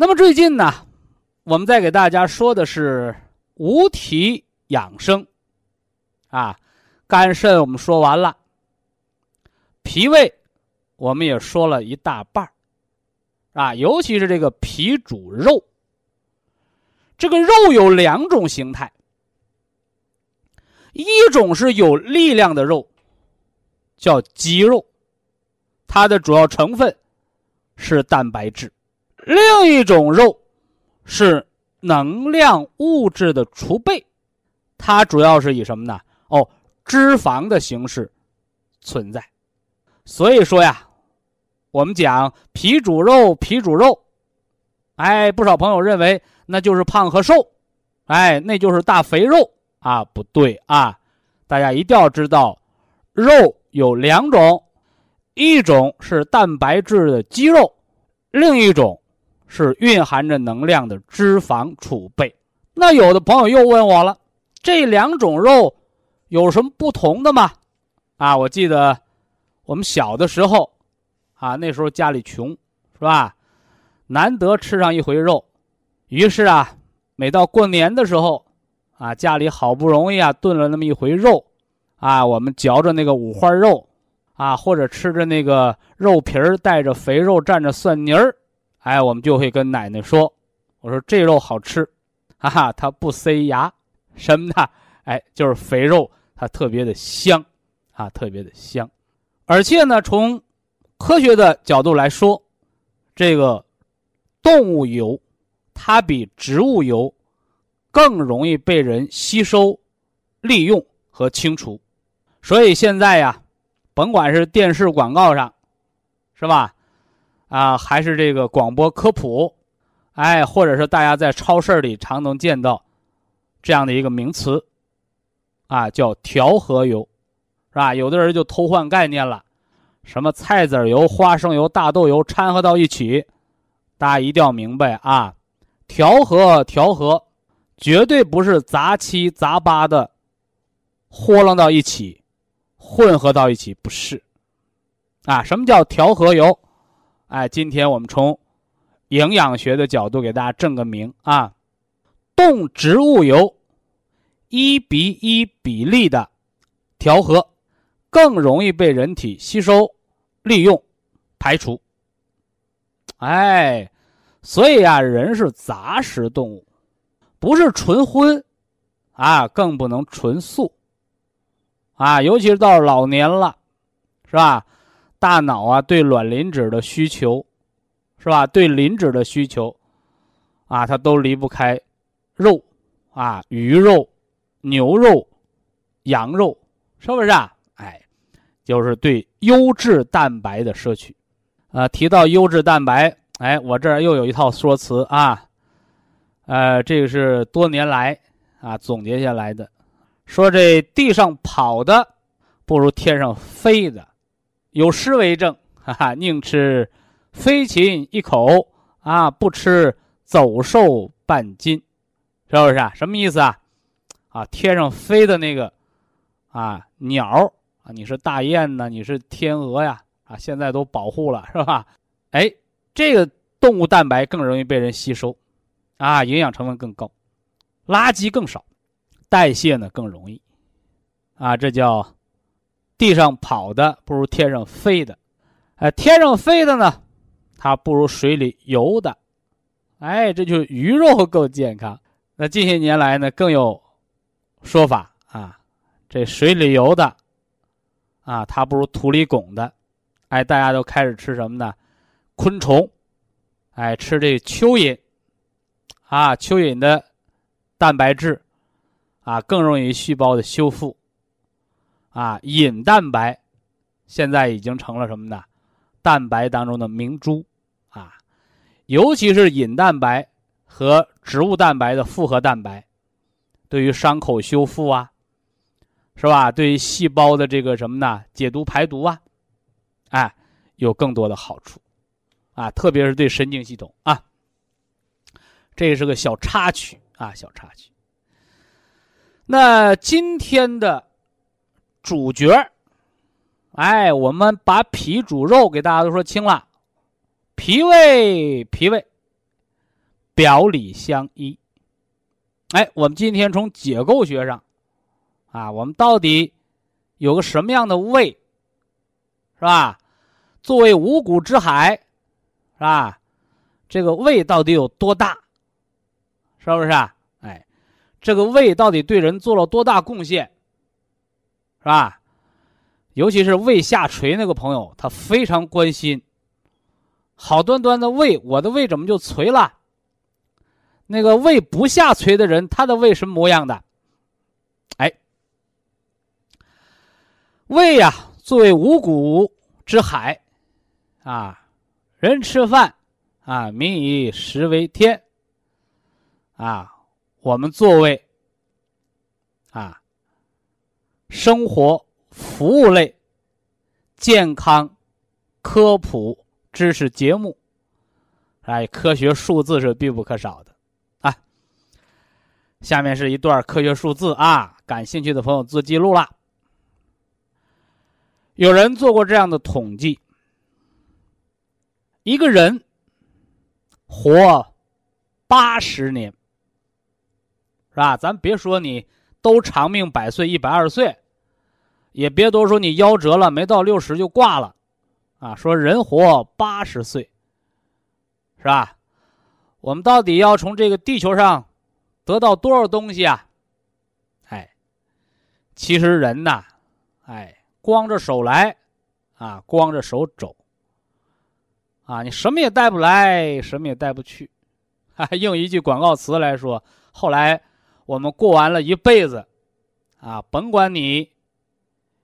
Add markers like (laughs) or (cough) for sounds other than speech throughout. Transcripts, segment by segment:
那么最近呢，我们再给大家说的是五体养生，啊，肝肾我们说完了，脾胃我们也说了一大半啊，尤其是这个脾主肉，这个肉有两种形态，一种是有力量的肉，叫肌肉，它的主要成分是蛋白质。另一种肉是能量物质的储备，它主要是以什么呢？哦，脂肪的形式存在。所以说呀，我们讲脾主肉，脾主肉，哎，不少朋友认为那就是胖和瘦，哎，那就是大肥肉啊，不对啊！大家一定要知道，肉有两种，一种是蛋白质的肌肉，另一种。是蕴含着能量的脂肪储备。那有的朋友又问我了，这两种肉有什么不同的吗？啊，我记得我们小的时候，啊，那时候家里穷，是吧？难得吃上一回肉，于是啊，每到过年的时候，啊，家里好不容易啊炖了那么一回肉，啊，我们嚼着那个五花肉，啊，或者吃着那个肉皮儿带着肥肉蘸着蒜泥儿，哎，我们就会跟奶奶说：“我说这肉好吃，哈哈，它不塞牙，什么呢？哎，就是肥肉，它特别的香，啊，特别的香。而且呢，从科学的角度来说，这个动物油，它比植物油更容易被人吸收、利用和清除。所以现在呀。”甭管是电视广告上，是吧？啊，还是这个广播科普，哎，或者是大家在超市里常能见到这样的一个名词，啊，叫调和油，是吧？有的人就偷换概念了，什么菜籽油、花生油、大豆油掺和到一起，大家一定要明白啊，调和调和，绝对不是杂七杂八的豁楞到一起。混合到一起不是，啊，什么叫调和油？哎，今天我们从营养学的角度给大家证个名啊，动植物油一比一比例的调和，更容易被人体吸收、利用、排除。哎，所以啊，人是杂食动物，不是纯荤，啊，更不能纯素。啊，尤其是到老年了，是吧？大脑啊，对卵磷脂的需求，是吧？对磷脂的需求，啊，它都离不开肉，啊，鱼肉、牛肉、羊肉，是不是啊？哎，就是对优质蛋白的摄取。啊，提到优质蛋白，哎，我这儿又有一套说辞啊，呃，这个是多年来啊总结下来的。说这地上跑的不如天上飞的，有诗为证，(laughs) 哈哈，宁吃飞禽一口啊，不吃走兽半斤，是不是啊？什么意思啊？啊，天上飞的那个啊鸟啊，你是大雁呢，你是天鹅呀？啊，现在都保护了，是吧？哎，这个动物蛋白更容易被人吸收，啊，营养成分更高，垃圾更少。代谢呢更容易，啊，这叫地上跑的不如天上飞的，哎，天上飞的呢，它不如水里游的，哎，这就是鱼肉够健康。那近些年来呢，更有说法啊，这水里游的，啊，它不如土里拱的，哎，大家都开始吃什么呢？昆虫，哎，吃这蚯蚓，啊，蚯蚓的蛋白质。啊，更容易细胞的修复。啊，隐蛋白现在已经成了什么呢？蛋白当中的明珠啊，尤其是隐蛋白和植物蛋白的复合蛋白，对于伤口修复啊，是吧？对于细胞的这个什么呢？解毒排毒啊，哎，有更多的好处啊，特别是对神经系统啊。这是个小插曲啊，小插曲。那今天的主角哎，我们把脾主肉给大家都说清了，脾胃脾胃表里相依。哎，我们今天从解构学上啊，我们到底有个什么样的胃，是吧？作为五谷之海，是吧？这个胃到底有多大？是不是啊？哎这个胃到底对人做了多大贡献，是吧？尤其是胃下垂那个朋友，他非常关心。好端端的胃，我的胃怎么就垂了？那个胃不下垂的人，他的胃什么模样的？哎，胃呀，作为五谷之海，啊，人吃饭啊，民以食为天，啊。我们作为啊，生活服务类健康科普知识节目，哎，科学数字是必不可少的啊。下面是一段科学数字啊，感兴趣的朋友做记录了。有人做过这样的统计：一个人活八十年。是吧？咱别说你都长命百岁、一百二十岁，也别都说你夭折了，没到六十就挂了，啊，说人活八十岁，是吧？我们到底要从这个地球上得到多少东西啊？哎，其实人呐，哎，光着手来，啊，光着手走，啊，你什么也带不来，什么也带不去。还 (laughs) 用一句广告词来说，后来我们过完了一辈子，啊，甭管你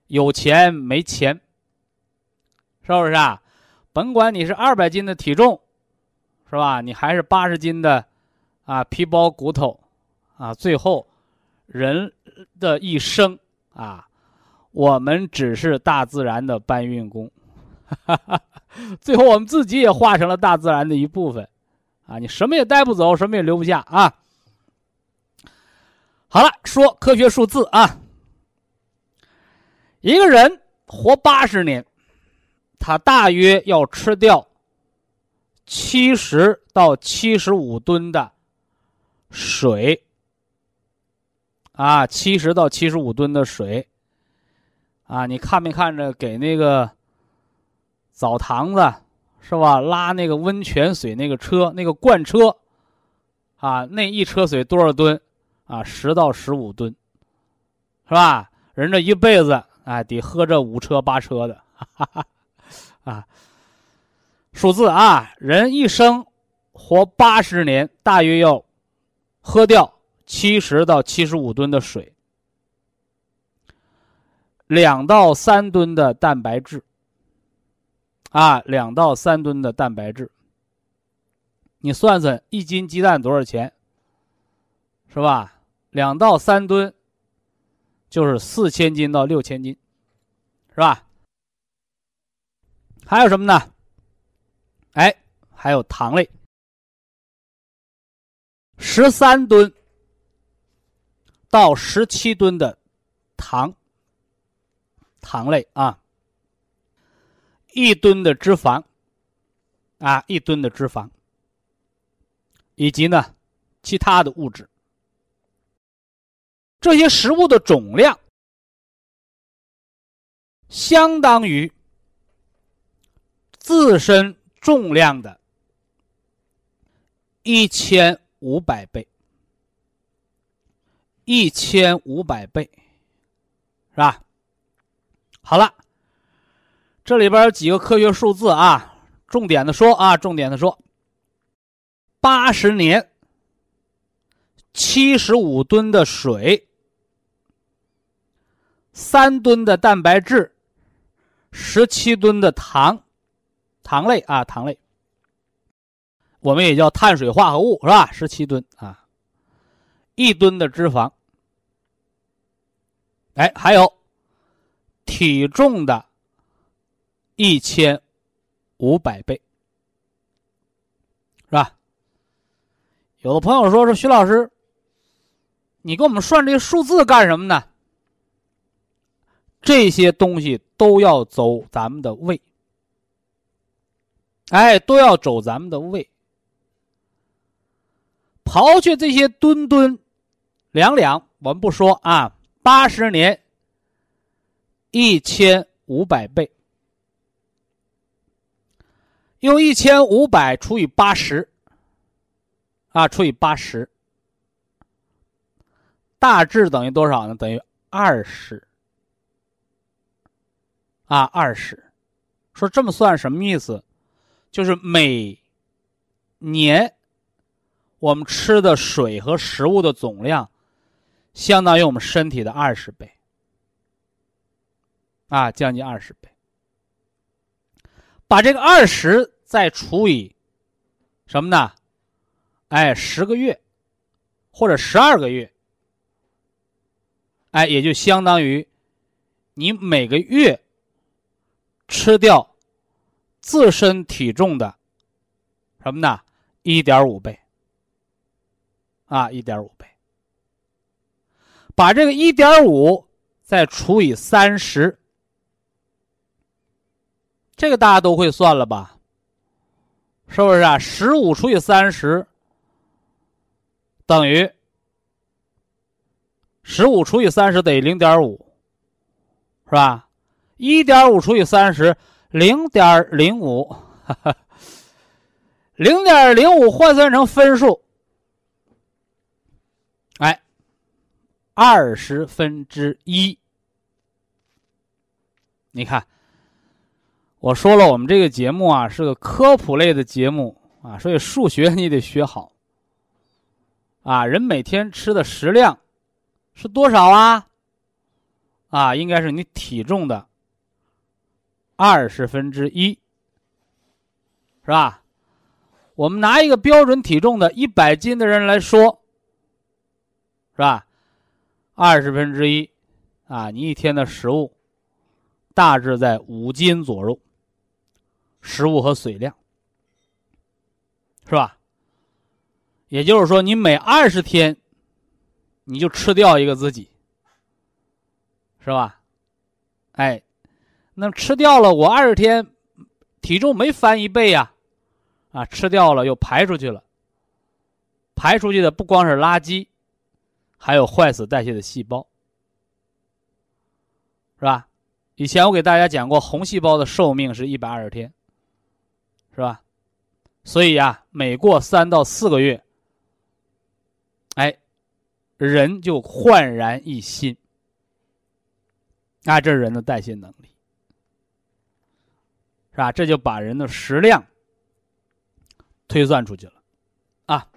有钱没钱，是不是啊？甭管你是二百斤的体重。是吧？你还是八十斤的，啊，皮包骨头，啊，最后，人的一生啊，我们只是大自然的搬运工，(laughs) 最后我们自己也化成了大自然的一部分，啊，你什么也带不走，什么也留不下啊。好了，说科学数字啊，一个人活八十年，他大约要吃掉。七十到七十五吨的水啊，七十到七十五吨的水啊，你看没看着给那个澡堂子是吧？拉那个温泉水那个车，那个罐车啊，那一车水多少吨啊？十到十五吨，是吧？人这一辈子啊，得喝这五车八车的，哈 (laughs) 哈啊。数字啊，人一生活八十年，大约要喝掉七十到七十五吨的水，两到三吨的蛋白质。啊，两到三吨的蛋白质，你算算一斤鸡蛋多少钱？是吧？两到三吨就是四千斤到六千斤，是吧？还有什么呢？哎，还有糖类，十三吨到十七吨的糖，糖类啊，一吨的脂肪，啊，一吨的脂肪，以及呢，其他的物质，这些食物的总量，相当于自身。重量的一千五百倍，一千五百倍，是吧？好了，这里边有几个科学数字啊，重点的说啊，重点的说，八十年，七十五吨的水，三吨的蛋白质，十七吨的糖。糖类啊，糖类，我们也叫碳水化合物，是吧？十七吨啊，一吨的脂肪，哎，还有体重的一千五百倍，是吧？有的朋友说说徐老师，你给我们算这些数字干什么呢？这些东西都要走咱们的胃。哎，都要走咱们的胃。刨去这些吨吨、两两，我们不说啊。八十年，一千五百倍，用一千五百除以八十，啊，除以八十，大致等于多少呢？等于二十。啊，二十。说这么算什么意思？就是每年我们吃的水和食物的总量，相当于我们身体的二十倍，啊，将近二十倍。把这个二十再除以什么呢？哎，十个月或者十二个月，哎，也就相当于你每个月吃掉。自身体重的什么呢？一点五倍啊，一点五倍。把这个一点五再除以三十，这个大家都会算了吧？是不是啊？十五除以三十等于十五除以三十等于零点五，是吧？一点五除以三十，零点零五，零点零五换算成分数，哎，二十分之一。你看，我说了，我们这个节目啊是个科普类的节目啊，所以数学你得学好。啊，人每天吃的食量是多少啊？啊，应该是你体重的二十分之一，是吧？我们拿一个标准体重的一百斤的人来说，是吧？二十分之一，啊，你一天的食物大致在五斤左右，食物和水量，是吧？也就是说，你每二十天，你就吃掉一个自己，是吧？哎，那吃掉了，我二十天体重没翻一倍呀，啊，吃掉了又排出去了，排出去的不光是垃圾，还有坏死代谢的细胞，是吧？以前我给大家讲过，红细胞的寿命是一百二十天，是吧？所以呀，每过三到四个月。哎，人就焕然一新，啊，这是人的代谢能力，是吧？这就把人的食量推算出去了，啊。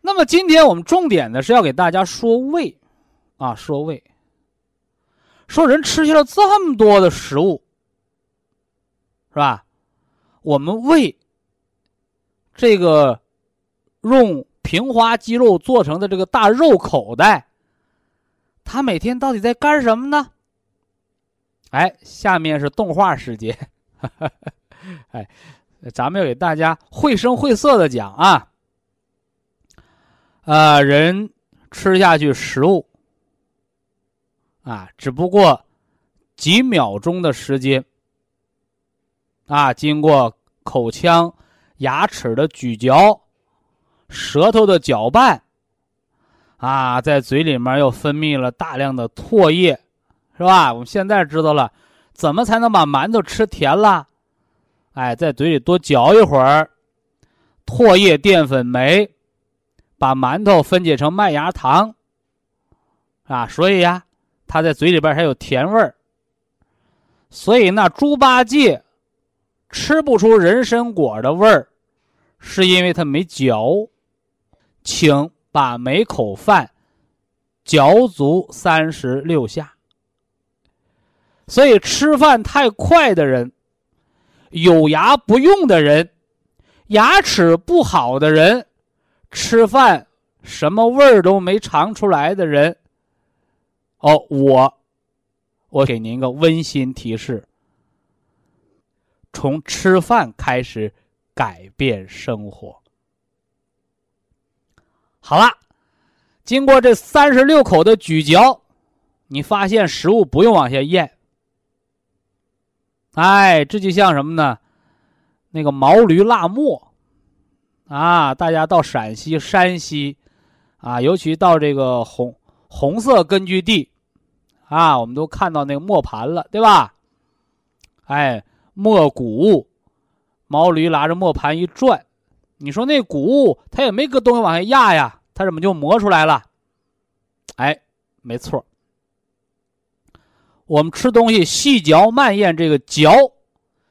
那么今天我们重点的是要给大家说胃，啊，说胃，说人吃下了这么多的食物，是吧？我们胃这个用。平滑肌肉做成的这个大肉口袋，它每天到底在干什么呢？哎，下面是动画时间，(laughs) 哎，咱们要给大家绘声绘色的讲啊。啊，人吃下去食物啊，只不过几秒钟的时间啊，经过口腔、牙齿的咀嚼。舌头的搅拌，啊，在嘴里面又分泌了大量的唾液，是吧？我们现在知道了，怎么才能把馒头吃甜了？哎，在嘴里多嚼一会儿，唾液淀粉酶把馒头分解成麦芽糖，啊，所以呀，它在嘴里边还有甜味儿。所以那猪八戒吃不出人参果的味儿，是因为他没嚼。请把每口饭嚼足三十六下。所以吃饭太快的人，有牙不用的人，牙齿不好的人，吃饭什么味儿都没尝出来的人，哦，我，我给您一个温馨提示：从吃饭开始改变生活。好了，经过这三十六口的咀嚼，你发现食物不用往下咽。哎，这就像什么呢？那个毛驴辣末啊！大家到陕西、山西啊，尤其到这个红红色根据地啊，我们都看到那个磨盘了，对吧？哎，磨谷，毛驴拉着磨盘一转，你说那谷它也没搁东西往下压呀？它怎么就磨出来了？哎，没错。我们吃东西细嚼慢咽，这个嚼，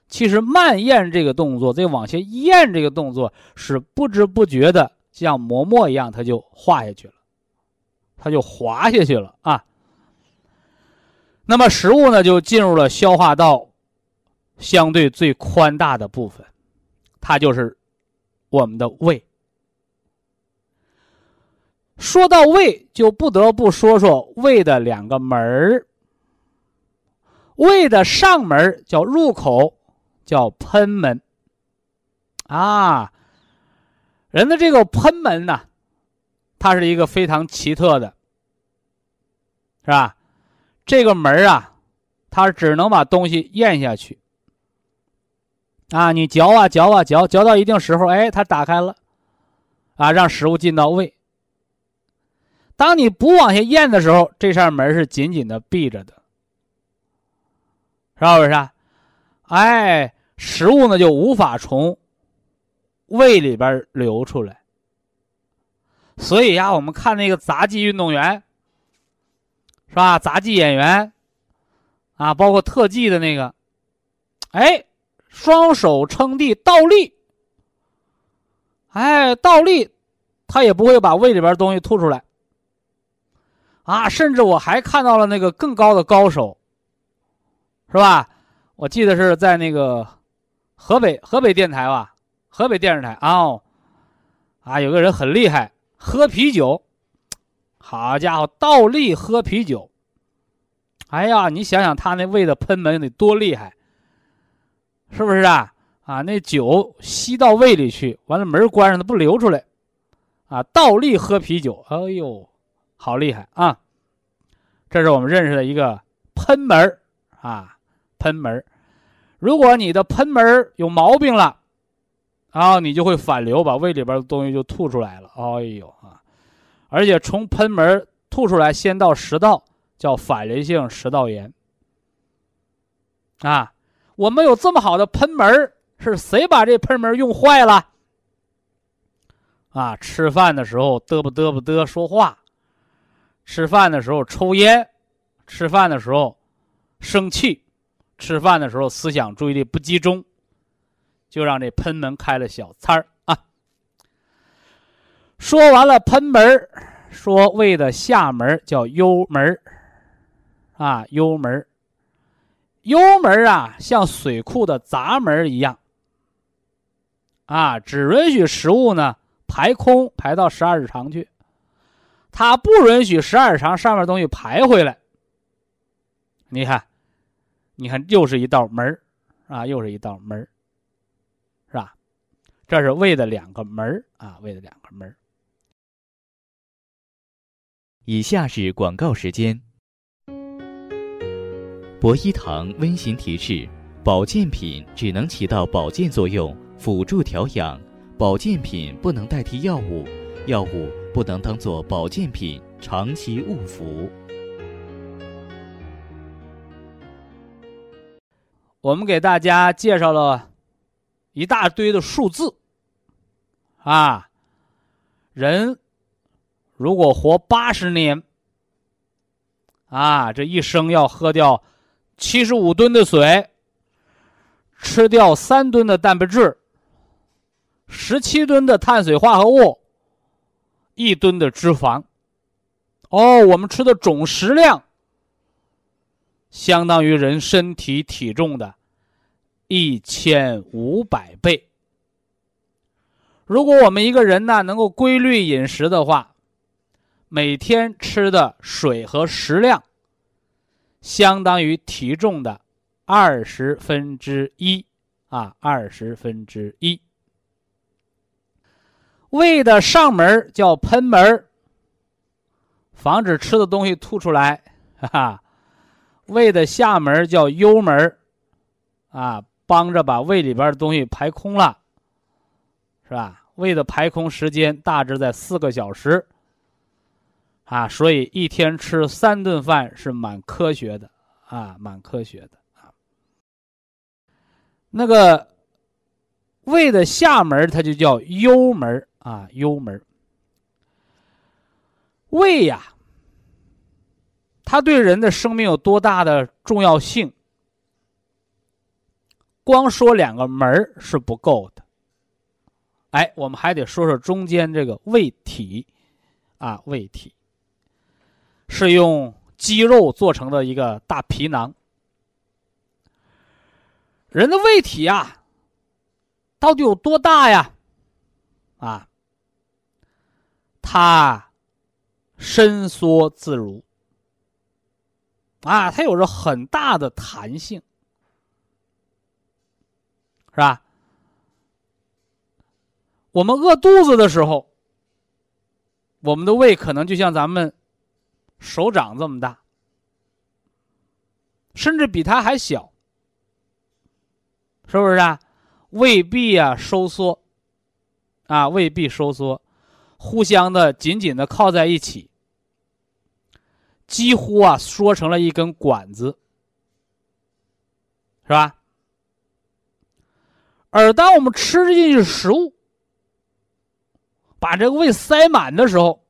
其实慢咽这个动作，这往下咽这个动作是不知不觉的，像磨墨一样，它就化下去了，它就滑下去了啊。那么食物呢，就进入了消化道相对最宽大的部分，它就是我们的胃。说到胃，就不得不说说胃的两个门儿。胃的上门叫入口，叫喷门。啊，人的这个喷门呢，它是一个非常奇特的，是吧？这个门啊，它只能把东西咽下去。啊，你嚼啊嚼啊嚼，嚼到一定时候，哎，它打开了，啊，让食物进到胃。当你不往下咽的时候，这扇门是紧紧的闭着的，是不是？啊？哎，食物呢就无法从胃里边流出来。所以呀，我们看那个杂技运动员，是吧？杂技演员，啊，包括特技的那个，哎，双手撑地倒立，哎，倒立，他也不会把胃里边东西吐出来。啊，甚至我还看到了那个更高的高手，是吧？我记得是在那个河北河北电台吧，河北电视台啊，啊，有个人很厉害。喝啤酒，好家伙，倒立喝啤酒。哎呀，你想想他那胃的喷门得多厉害，是不是啊？啊，那酒吸到胃里去，完了门关上，它不流出来。啊，倒立喝啤酒，哎呦，好厉害啊！这是我们认识的一个喷门啊，喷门如果你的喷门有毛病了。然后你就会反流，把胃里边的东西就吐出来了。哎呦啊！而且从喷门吐出来，先到食道，叫反流性食道炎。啊，我们有这么好的喷门，是谁把这喷门用坏了？啊，吃饭的时候嘚啵嘚啵嘚说话，吃饭的时候抽烟，吃饭的时候生气，吃饭的时候思想注意力不集中。就让这喷门开了小差儿啊！说完了喷门说胃的下门叫幽门啊，幽门幽门啊，像水库的闸门一样啊，只允许食物呢排空排到十二指肠去，它不允许十二指肠上面东西排回来。你看，你看，又是一道门儿啊，又是一道门儿，是吧这是胃的两个门儿啊，胃的两个门儿以下是广告时间。博一堂温馨提示：保健品只能起到保健作用，辅助调养；保健品不能代替药物，药物不能当做保健品长期误服。我们给大家介绍了。一大堆的数字，啊，人如果活八十年，啊，这一生要喝掉七十五吨的水，吃掉三吨的蛋白质，十七吨的碳水化合物，一吨的脂肪。哦，我们吃的总食量，相当于人身体体重的。一千五百倍。如果我们一个人呢能够规律饮食的话，每天吃的水和食量，相当于体重的二十分之一啊，二十分之一。胃的上门叫喷门，防止吃的东西吐出来，哈哈。胃的下门叫幽门，啊。帮着把胃里边的东西排空了，是吧？胃的排空时间大致在四个小时，啊，所以一天吃三顿饭是蛮科学的，啊，蛮科学的啊。那个胃的下门它就叫幽门啊，幽门。胃呀，它对人的生命有多大的重要性？光说两个门是不够的，哎，我们还得说说中间这个胃体，啊，胃体是用肌肉做成的一个大皮囊。人的胃体啊，到底有多大呀？啊，它伸缩自如，啊，它有着很大的弹性。是吧？我们饿肚子的时候，我们的胃可能就像咱们手掌这么大，甚至比它还小，是不是啊？胃壁啊收缩，啊，胃壁收缩，互相的紧紧的靠在一起，几乎啊缩成了一根管子。是吧？而当我们吃进去食物，把这个胃塞满的时候，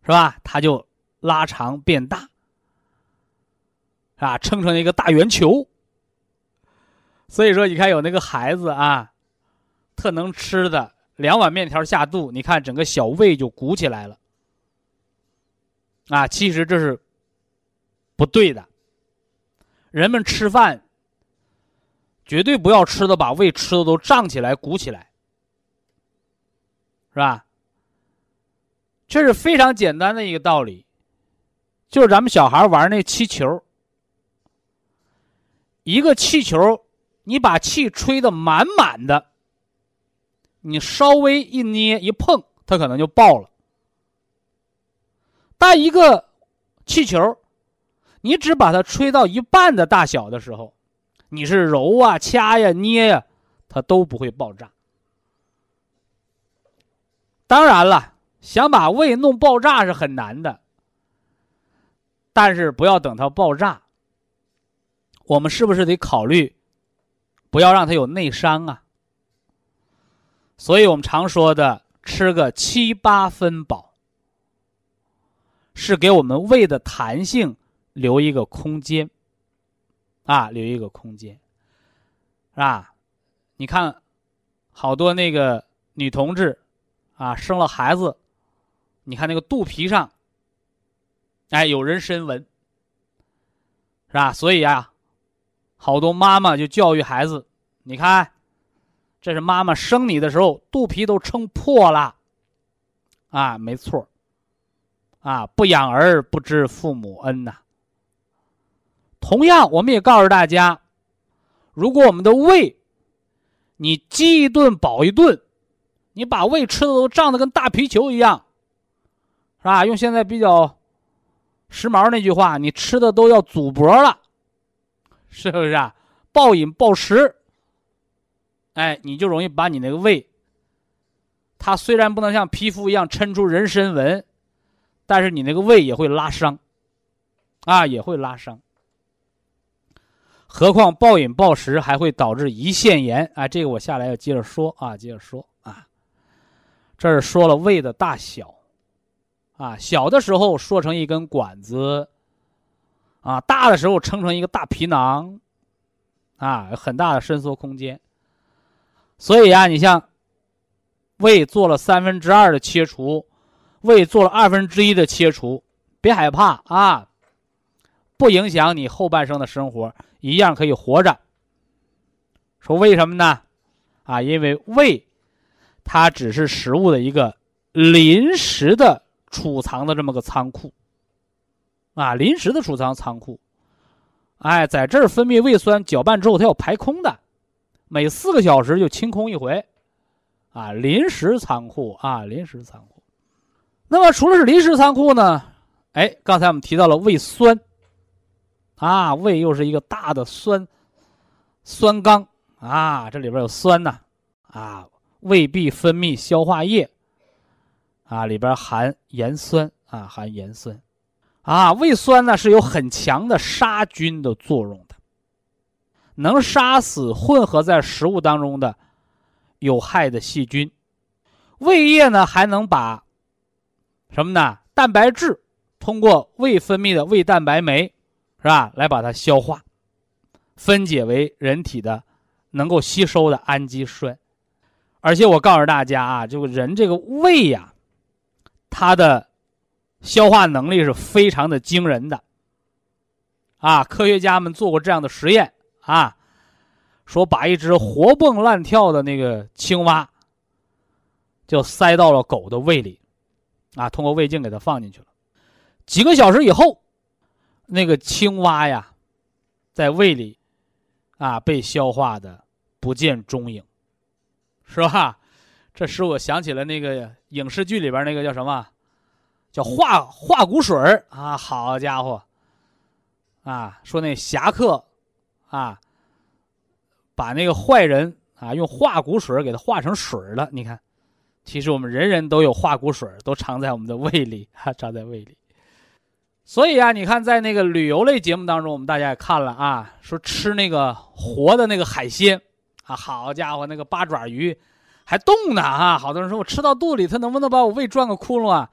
是吧？它就拉长变大，啊，撑成一个大圆球。所以说，你看有那个孩子啊，特能吃的，两碗面条下肚，你看整个小胃就鼓起来了。啊，其实这是不对的。人们吃饭绝对不要吃的把胃吃的都胀起来、鼓起来，是吧？这是非常简单的一个道理，就是咱们小孩玩那气球，一个气球，你把气吹得满满的，你稍微一捏一碰，它可能就爆了。但一个气球，你只把它吹到一半的大小的时候，你是揉啊、掐呀、捏呀，它都不会爆炸。当然了，想把胃弄爆炸是很难的，但是不要等它爆炸。我们是不是得考虑，不要让它有内伤啊？所以我们常说的吃个七八分饱。是给我们胃的弹性留一个空间，啊，留一个空间，是吧？你看，好多那个女同志，啊，生了孩子，你看那个肚皮上，哎，有人参纹，是吧？所以啊，好多妈妈就教育孩子，你看，这是妈妈生你的时候肚皮都撑破了，啊，没错。啊，不养儿不知父母恩呐。同样，我们也告诉大家，如果我们的胃，你饥一顿饱一顿，你把胃吃的都胀得跟大皮球一样，是吧？用现在比较时髦那句话，你吃的都要阻脖了，是不是啊？暴饮暴食，哎，你就容易把你那个胃，它虽然不能像皮肤一样抻出人参纹。但是你那个胃也会拉伤，啊，也会拉伤。何况暴饮暴食还会导致胰腺炎啊！这个我下来要接着说啊，接着说啊。这是说了胃的大小，啊，小的时候缩成一根管子，啊，大的时候撑成一个大皮囊，啊，有很大的伸缩空间。所以啊，你像胃做了三分之二的切除。胃做了二分之一的切除，别害怕啊，不影响你后半生的生活，一样可以活着。说为什么呢？啊，因为胃，它只是食物的一个临时的储藏的这么个仓库，啊，临时的储藏仓库，哎，在这儿分泌胃酸，搅拌之后它要排空的，每四个小时就清空一回，啊，临时仓库啊，临时仓库。那么，除了是临时仓库呢？哎，刚才我们提到了胃酸，啊，胃又是一个大的酸酸缸啊，这里边有酸呐，啊，胃壁分泌消化液，啊，里边含盐酸啊，含盐酸，啊，胃酸呢是有很强的杀菌的作用的，能杀死混合在食物当中的有害的细菌，胃液呢还能把。什么呢？蛋白质通过胃分泌的胃蛋白酶，是吧？来把它消化，分解为人体的能够吸收的氨基酸。而且我告诉大家啊，就人这个胃呀，它的消化能力是非常的惊人的。啊，科学家们做过这样的实验啊，说把一只活蹦乱跳的那个青蛙，就塞到了狗的胃里。啊，通过胃镜给它放进去了，几个小时以后，那个青蛙呀，在胃里，啊，被消化的不见踪影，是吧？这使我想起了那个影视剧里边那个叫什么，叫化化骨水啊！好家伙，啊，说那侠客，啊，把那个坏人啊用化骨水给他化成水了，你看。其实我们人人都有化骨水，都藏在我们的胃里，哈，藏在胃里。所以啊，你看在那个旅游类节目当中，我们大家也看了啊，说吃那个活的那个海鲜啊，好家伙，那个八爪鱼还动呢啊！好多人说我吃到肚里，它能不能把我胃转个窟窿啊？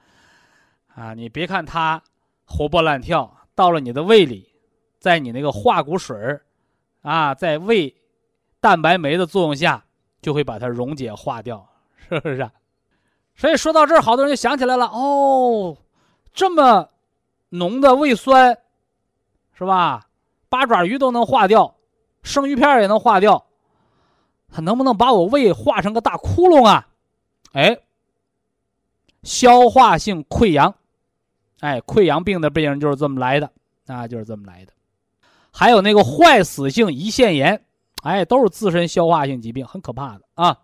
啊，你别看它活蹦乱跳，到了你的胃里，在你那个化骨水儿啊，在胃蛋白酶的作用下，就会把它溶解化掉，(laughs) 是不是？所以说到这儿，好多人就想起来了哦，这么。浓的胃酸，是吧？八爪鱼都能化掉，生鱼片也能化掉，它能不能把我胃化成个大窟窿啊？哎，消化性溃疡，哎，溃疡病的病人就是这么来的，啊，就是这么来的。还有那个坏死性胰腺炎，哎，都是自身消化性疾病，很可怕的啊。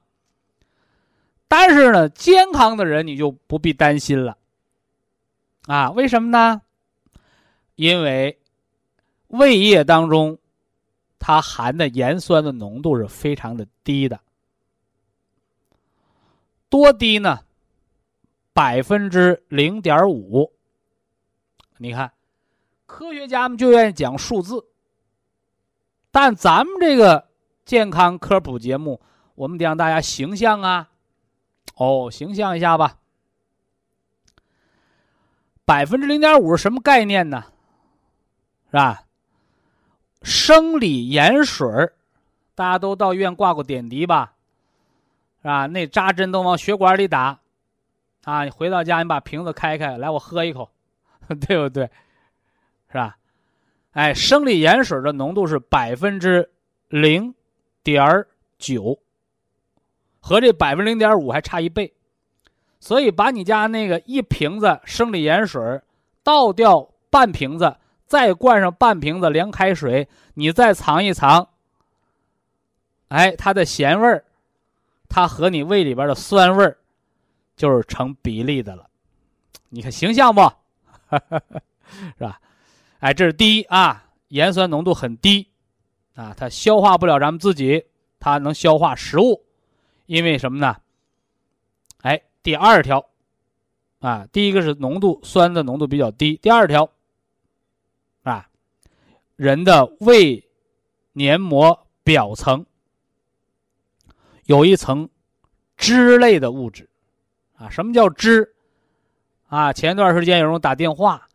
但是呢，健康的人你就不必担心了，啊，为什么呢？因为胃液当中，它含的盐酸的浓度是非常的低的，多低呢？百分之零点五。你看，科学家们就愿意讲数字，但咱们这个健康科普节目，我们得让大家形象啊，哦，形象一下吧。百分之零点五是什么概念呢？是吧？生理盐水大家都到医院挂过点滴吧？是吧？那扎针都往血管里打，啊！你回到家，你把瓶子开开，来，我喝一口，(laughs) 对不对？是吧？哎，生理盐水的浓度是百分之零点九，和这百分之零点五还差一倍，所以把你家那个一瓶子生理盐水倒掉半瓶子。再灌上半瓶子凉开水，你再尝一尝。哎，它的咸味儿，它和你胃里边的酸味儿，就是成比例的了。你看形象不？(laughs) 是吧？哎，这是第一啊，盐酸浓度很低，啊，它消化不了咱们自己，它能消化食物，因为什么呢？哎，第二条，啊，第一个是浓度酸的浓度比较低，第二条。人的胃黏膜表层有一层脂类的物质，啊，什么叫脂？啊，前段时间有人打电话，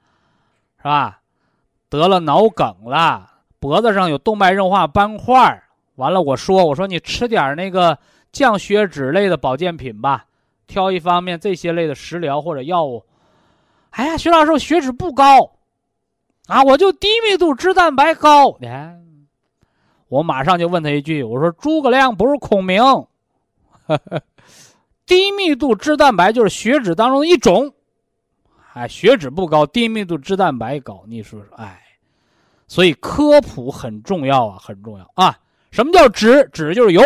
是吧？得了脑梗了，脖子上有动脉硬化斑块完了，我说，我说你吃点那个降血脂类的保健品吧，挑一方面这些类的食疗或者药物。哎呀，徐老师，我血脂不高。啊，我就低密度脂蛋白高，你看，我马上就问他一句，我说诸葛亮不是孔明，(laughs) 低密度脂蛋白就是血脂当中的一种，哎，血脂不高，低密度脂蛋白高，你说说，哎，所以科普很重要啊，很重要啊。什么叫脂？脂就是油，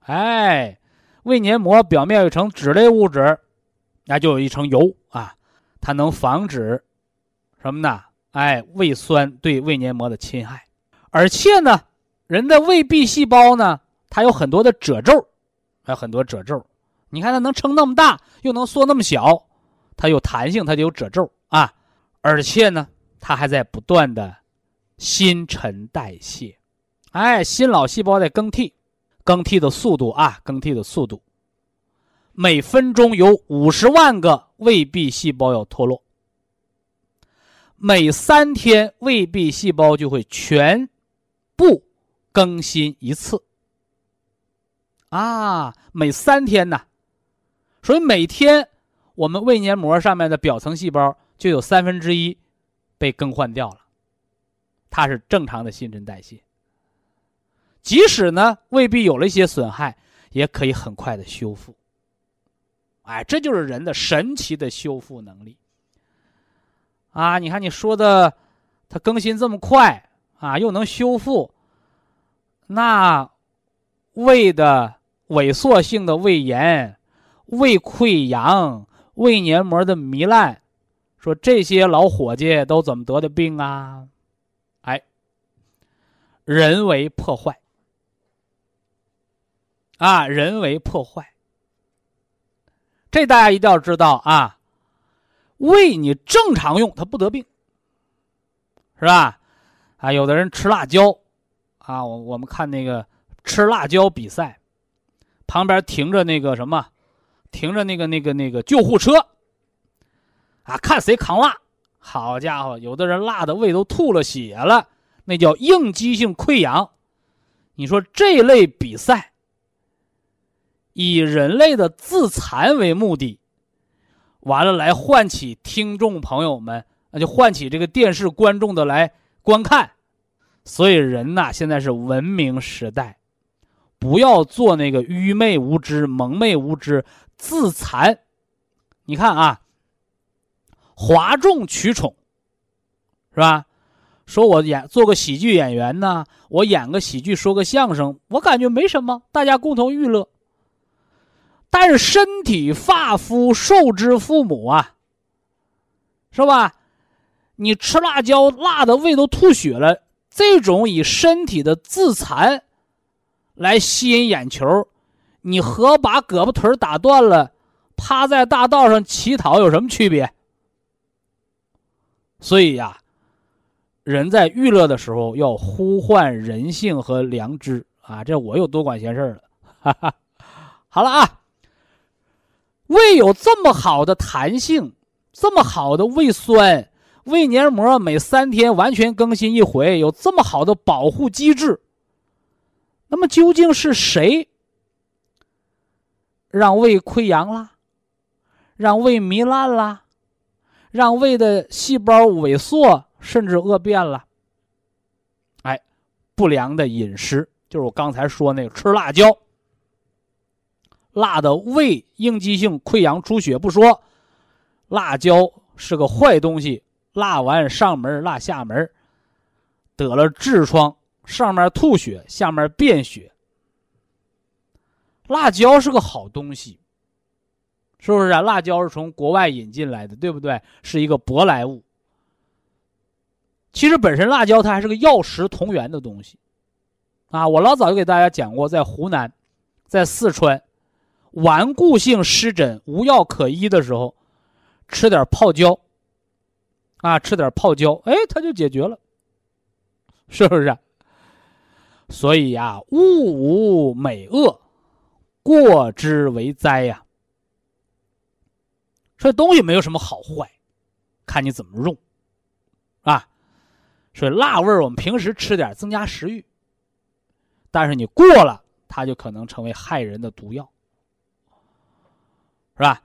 哎，胃黏膜表面有一层脂类物质，那就有一层油啊，它能防止什么呢？哎，胃酸对胃黏膜的侵害，而且呢，人的胃壁细胞呢，它有很多的褶皱，还有很多褶皱。你看它能撑那么大，又能缩那么小，它有弹性，它就有褶皱啊。而且呢，它还在不断的新陈代谢，哎，新老细胞在更替，更替的速度啊，更替的速度，每分钟有五十万个胃壁细胞要脱落。每三天，胃壁细胞就会全部更新一次。啊，每三天呢，所以每天我们胃黏膜上面的表层细胞就有三分之一被更换掉了，它是正常的新陈代谢。即使呢胃壁有了一些损害，也可以很快的修复。哎，这就是人的神奇的修复能力。啊，你看你说的，它更新这么快啊，又能修复，那胃的萎缩性的胃炎、胃溃疡、胃黏膜的糜烂，说这些老伙计都怎么得的病啊？哎，人为破坏啊，人为破坏，这大家一定要知道啊。胃你正常用它不得病，是吧？啊，有的人吃辣椒，啊，我我们看那个吃辣椒比赛，旁边停着那个什么，停着那个那个那个救护车，啊，看谁扛辣。好家伙，有的人辣的胃都吐了血了，那叫应激性溃疡。你说这类比赛，以人类的自残为目的，完了来唤起听众朋友们，那就唤起这个电视观众的来观看。所以人呐，现在是文明时代，不要做那个愚昧无知、蒙昧无知、自残。你看啊，哗众取宠，是吧？说我演做个喜剧演员呢，我演个喜剧，说个相声，我感觉没什么，大家共同娱乐。但是身体发肤受之父母啊，是吧？你吃辣椒，辣的胃都吐血了，这种以身体的自残来吸引眼球，你和把胳膊腿打断了，趴在大道上乞讨有什么区别？所以呀。人在娱乐的时候要呼唤人性和良知啊！这我又多管闲事了，哈哈。好了啊，胃有这么好的弹性，这么好的胃酸，胃黏膜每三天完全更新一回，有这么好的保护机制。那么究竟是谁让胃溃疡啦，让胃糜烂啦，让胃的细胞萎缩？甚至恶变了，哎，不良的饮食就是我刚才说那个吃辣椒，辣的胃应激性溃疡出血不说，辣椒是个坏东西，辣完上门辣下门，得了痔疮，上面吐血，下面便血。辣椒是个好东西，是不是啊？辣椒是从国外引进来的，对不对？是一个舶来物。其实本身辣椒它还是个药食同源的东西，啊，我老早就给大家讲过，在湖南，在四川，顽固性湿疹无药可医的时候，吃点泡椒，啊，吃点泡椒，哎，它就解决了，是不是？所以呀，物无美恶，过之为灾呀。这东西没有什么好坏，看你怎么用，啊。所以辣味儿，我们平时吃点增加食欲。但是你过了，它就可能成为害人的毒药，是吧？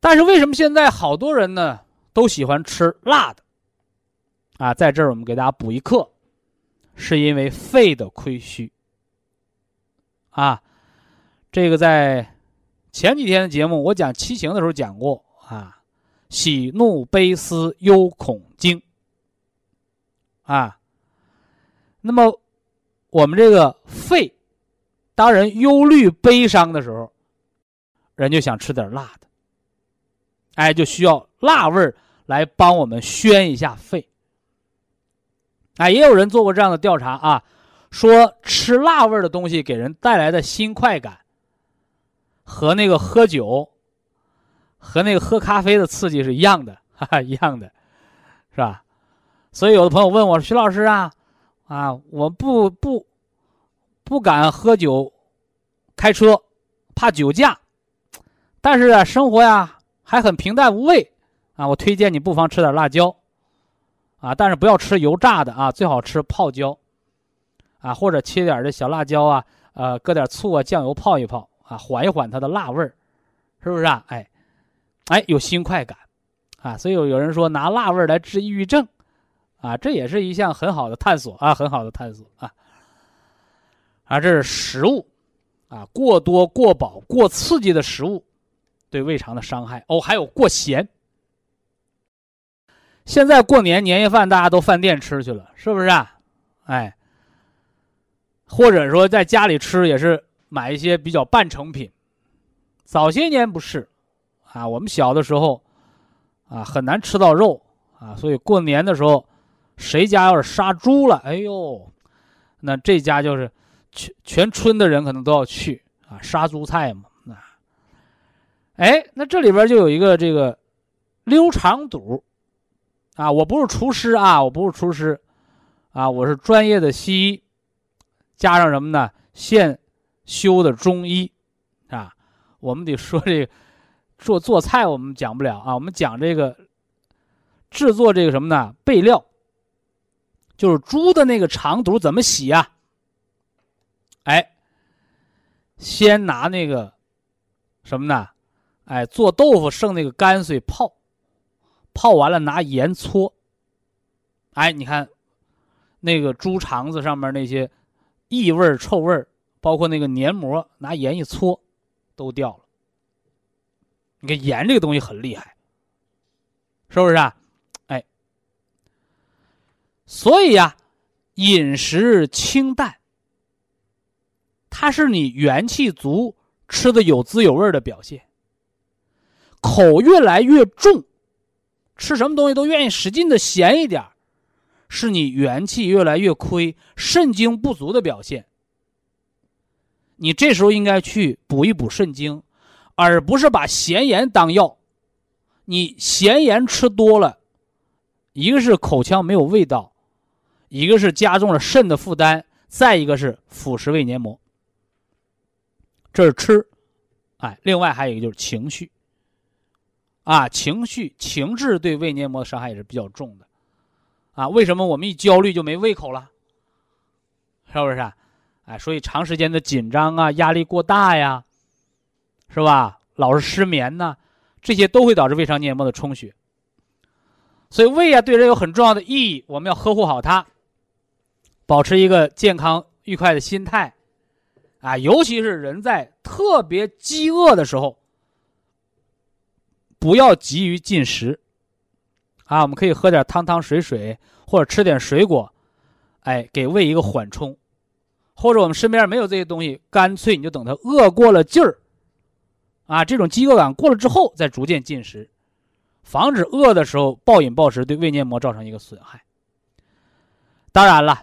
但是为什么现在好多人呢都喜欢吃辣的？啊，在这儿我们给大家补一课，是因为肺的亏虚。啊，这个在前几天的节目我讲七情的时候讲过啊，喜怒悲思忧恐惊。啊，那么我们这个肺，当人忧虑、悲伤的时候，人就想吃点辣的，哎，就需要辣味儿来帮我们宣一下肺。哎，也有人做过这样的调查啊，说吃辣味儿的东西给人带来的新快感，和那个喝酒、和那个喝咖啡的刺激是一样的，(laughs) 哈哈，一样的，是吧？所以有的朋友问我：“徐老师啊，啊，我不不不敢喝酒，开车，怕酒驾，但是啊，生活呀还很平淡无味啊。我推荐你不妨吃点辣椒，啊，但是不要吃油炸的啊，最好吃泡椒，啊，或者切点这小辣椒啊，呃，搁点醋啊，酱油泡一泡啊，缓一缓它的辣味儿，是不是啊？哎，哎，有新快感，啊，所以有有人说拿辣味来治抑郁症。”啊，这也是一项很好的探索啊，很好的探索啊。啊，这是食物，啊，过多、过饱、过刺激的食物，对胃肠的伤害哦。还有过咸。现在过年年夜饭大家都饭店吃去了，是不是啊？哎，或者说在家里吃也是买一些比较半成品。早些年不是，啊，我们小的时候，啊，很难吃到肉啊，所以过年的时候。谁家要是杀猪了，哎呦，那这家就是全全村的人可能都要去啊，杀猪菜嘛。哎，那这里边就有一个这个溜肠肚，啊，我不是厨师啊，我不是厨师，啊，我是专业的西医，加上什么呢？现修的中医，啊，我们得说这个做做菜我们讲不了啊，我们讲这个制作这个什么呢？备料，就是猪的那个肠肚怎么洗呀？哎，先拿那个什么呢？哎，做豆腐剩那个泔水泡。泡完了，拿盐搓。哎，你看，那个猪肠子上面那些异味、臭味，包括那个黏膜，拿盐一搓，都掉了。你看盐这个东西很厉害，是不是啊？哎，所以呀，饮食清淡，它是你元气足、吃的有滋有味的表现。口越来越重。吃什么东西都愿意使劲的咸一点是你元气越来越亏、肾精不足的表现。你这时候应该去补一补肾精，而不是把咸盐当药。你咸盐吃多了，一个是口腔没有味道，一个是加重了肾的负担，再一个是腐蚀胃黏膜。这是吃，哎，另外还有一个就是情绪。啊，情绪、情志对胃黏膜的伤害也是比较重的，啊，为什么我们一焦虑就没胃口了？是不是？啊？哎，所以长时间的紧张啊，压力过大呀，是吧？老是失眠呢，这些都会导致胃肠黏膜的充血。所以胃啊，对人有很重要的意义，我们要呵护好它，保持一个健康愉快的心态，啊，尤其是人在特别饥饿的时候。不要急于进食，啊，我们可以喝点汤汤水水，或者吃点水果，哎，给胃一个缓冲，或者我们身边没有这些东西，干脆你就等它饿过了劲儿，啊，这种饥饿感过了之后再逐渐进食，防止饿的时候暴饮暴食对胃黏膜造成一个损害。当然了，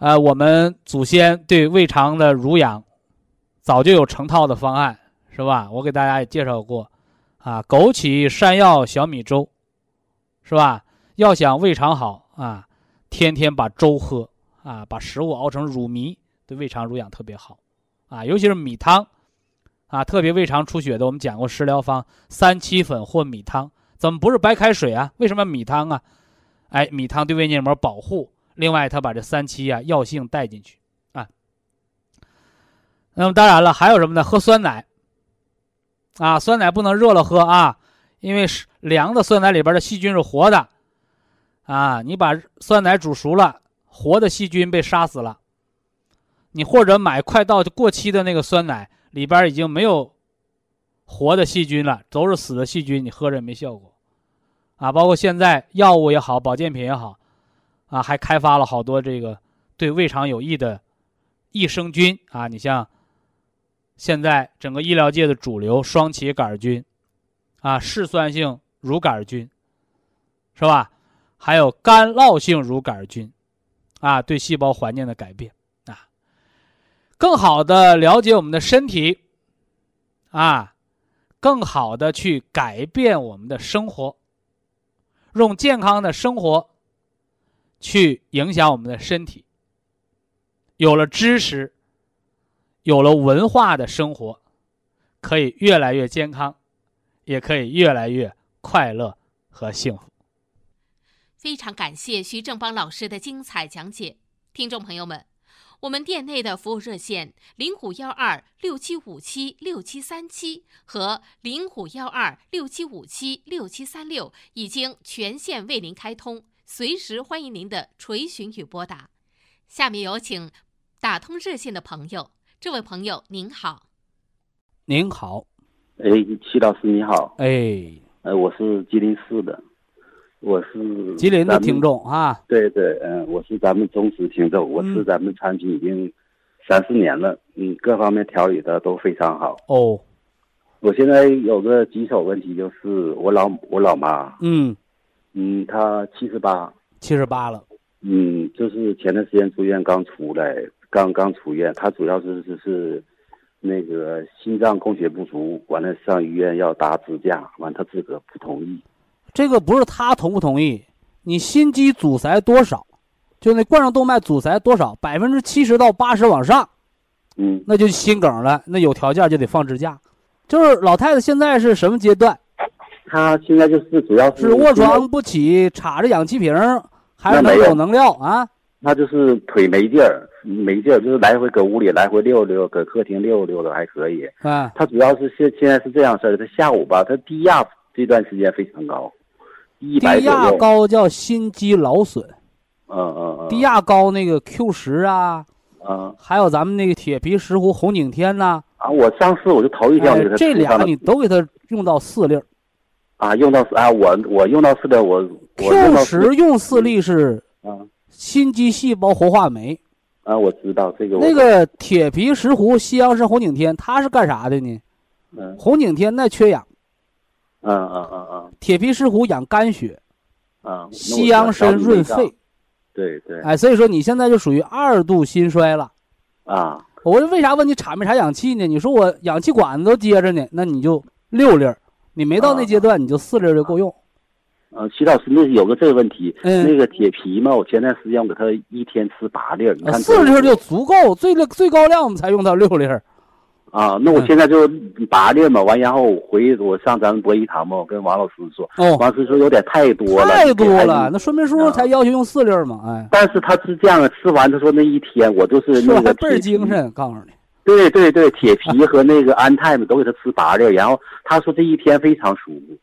呃，我们祖先对胃肠的濡养早就有成套的方案，是吧？我给大家也介绍过。啊，枸杞、山药、小米粥，是吧？要想胃肠好啊，天天把粥喝啊，把食物熬成乳糜，对胃肠濡养特别好啊。尤其是米汤啊，特别胃肠出血的，我们讲过食疗方：三七粉或米汤。怎么不是白开水啊？为什么米汤啊？哎，米汤对胃黏膜保护，另外它把这三七啊药性带进去啊。那么当然了，还有什么呢？喝酸奶。啊，酸奶不能热了喝啊，因为是凉的酸奶里边的细菌是活的，啊，你把酸奶煮熟了，活的细菌被杀死了。你或者买快到过期的那个酸奶，里边已经没有活的细菌了，都是死的细菌，你喝着也没效果。啊，包括现在药物也好，保健品也好，啊，还开发了好多这个对胃肠有益的益生菌啊，你像。现在整个医疗界的主流双歧杆菌，啊，嗜酸性乳杆菌，是吧？还有干酪性乳杆菌，啊，对细胞环境的改变，啊，更好的了解我们的身体，啊，更好的去改变我们的生活，用健康的生活去影响我们的身体。有了知识。有了文化的生活，可以越来越健康，也可以越来越快乐和幸福。非常感谢徐正邦老师的精彩讲解，听众朋友们，我们店内的服务热线零五幺二六七五七六七三七和零五幺二六七五七六七三六已经全线为您开通，随时欢迎您的垂询与拨打。下面有请打通热线的朋友。这位朋友您好，您好，哎，齐老师你好，哎，呃，我是吉林市的，我是吉林的听众啊，对对，嗯，我是咱们忠实听众，我是咱们产品已经三四年了，嗯，各方面调理的都非常好。哦，我现在有个棘手问题，就是我老我老妈，嗯。嗯，她七十八，七十八了，嗯，就是前段时间住院刚出来。刚刚出院，他主要是是是，那个心脏供血不足，完了上医院要搭支架，完他自个不同意。这个不是他同不同意，你心肌阻塞多少，就那冠状动脉阻塞多少，百分之七十到八十往上，嗯，那就心梗了，那有条件就得放支架。就是老太太现在是什么阶段？她现在就是主要是卧床不起，插着氧气瓶，还是没有能有能料啊？她就是腿没劲儿，没劲儿，就是来回搁屋里来回溜溜，搁客厅溜溜的还可以。啊，他主要是现现在是这样事儿，他下午吧，他低压这段时间非常高，一百低。压高叫心肌劳损，嗯嗯嗯。低压高那个 Q 十啊，嗯还有咱们那个铁皮石斛红景天呐、啊，我上次我就头一天我给他哎这俩涂上了你都给他用到四粒儿。啊，用到啊，我我用到四粒，我我用 Q 十用四粒是啊心肌细胞活化酶，啊，我知道这个那个铁皮石斛西洋参红景天它是干啥的呢？嗯红景天那缺氧，嗯嗯嗯嗯铁皮石斛养肝血，嗯，西洋参润肺。对对哎，所以说你现在就属于二度心衰了。啊我为啥问你插没插氧气呢？你说我氧气管子都接着呢，那你就六粒儿，你没到那阶段，你就四粒儿就够用。嗯，徐老师那有个这个问题，嗯那个铁皮嘛，我前段时间我给他一天吃八粒儿，你啊看四粒儿就足够，最最高量我们才用到六粒儿。啊，那我现在就八粒嘛，完然后我回我上咱们博医堂嘛，我跟王老师说，哦，王老师说有点太多了，太多了，那说明书才要求用四粒儿嘛，哎，但是他是这样的，吃完他说那一天我就是是那个倍儿精神，告诉你。对对对，铁皮和那个安泰嘛都给他吃八粒儿，然后他说这一天非常舒服，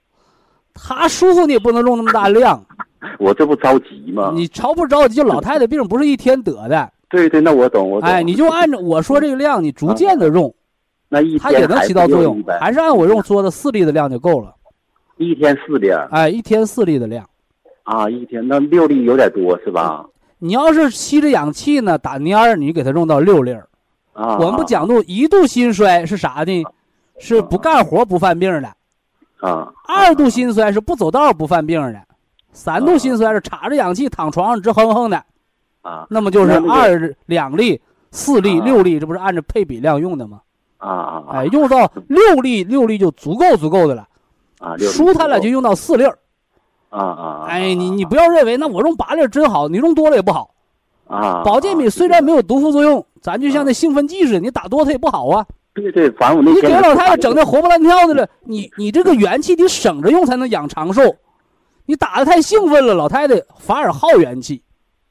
他舒服你也不能用那么大量，(laughs) 我这不着急吗？你着不着急？就老太太病不是一天得的，对对，那我懂我懂。哎，你就按照我说这个量，你逐渐的用，那一它也能起到作用不就一，百还是按我用说的四粒的量就够了。一天四粒儿哎，一天四粒的量。啊，一天那六粒有点多是吧？你要是吸着氧气呢，打蔫儿，你给它用到六粒儿。啊，我们不讲究一度心衰是啥呢？是不干活不犯病的。啊二度心衰是不走道不犯病的。三度心衰是插着氧气躺床上直哼哼的。啊那么就是二两粒、四粒、啊六粒，这不是按照配比量用的吗？啊啊！哎，用到六粒，六粒就足够足够的了。啊，舒坦了就用到四粒儿。啊啊！哎，你你不要认为那我用八粒真好，你用多了也不好。啊，保健品虽然没有毒副作用，咱就像那兴奋剂似的，你打多它也不好啊。对对，反正我那你给老太太整的活蹦乱跳的了，你你这个元气得省着用才能养长寿。你打的太兴奋了，老太太反而耗元气。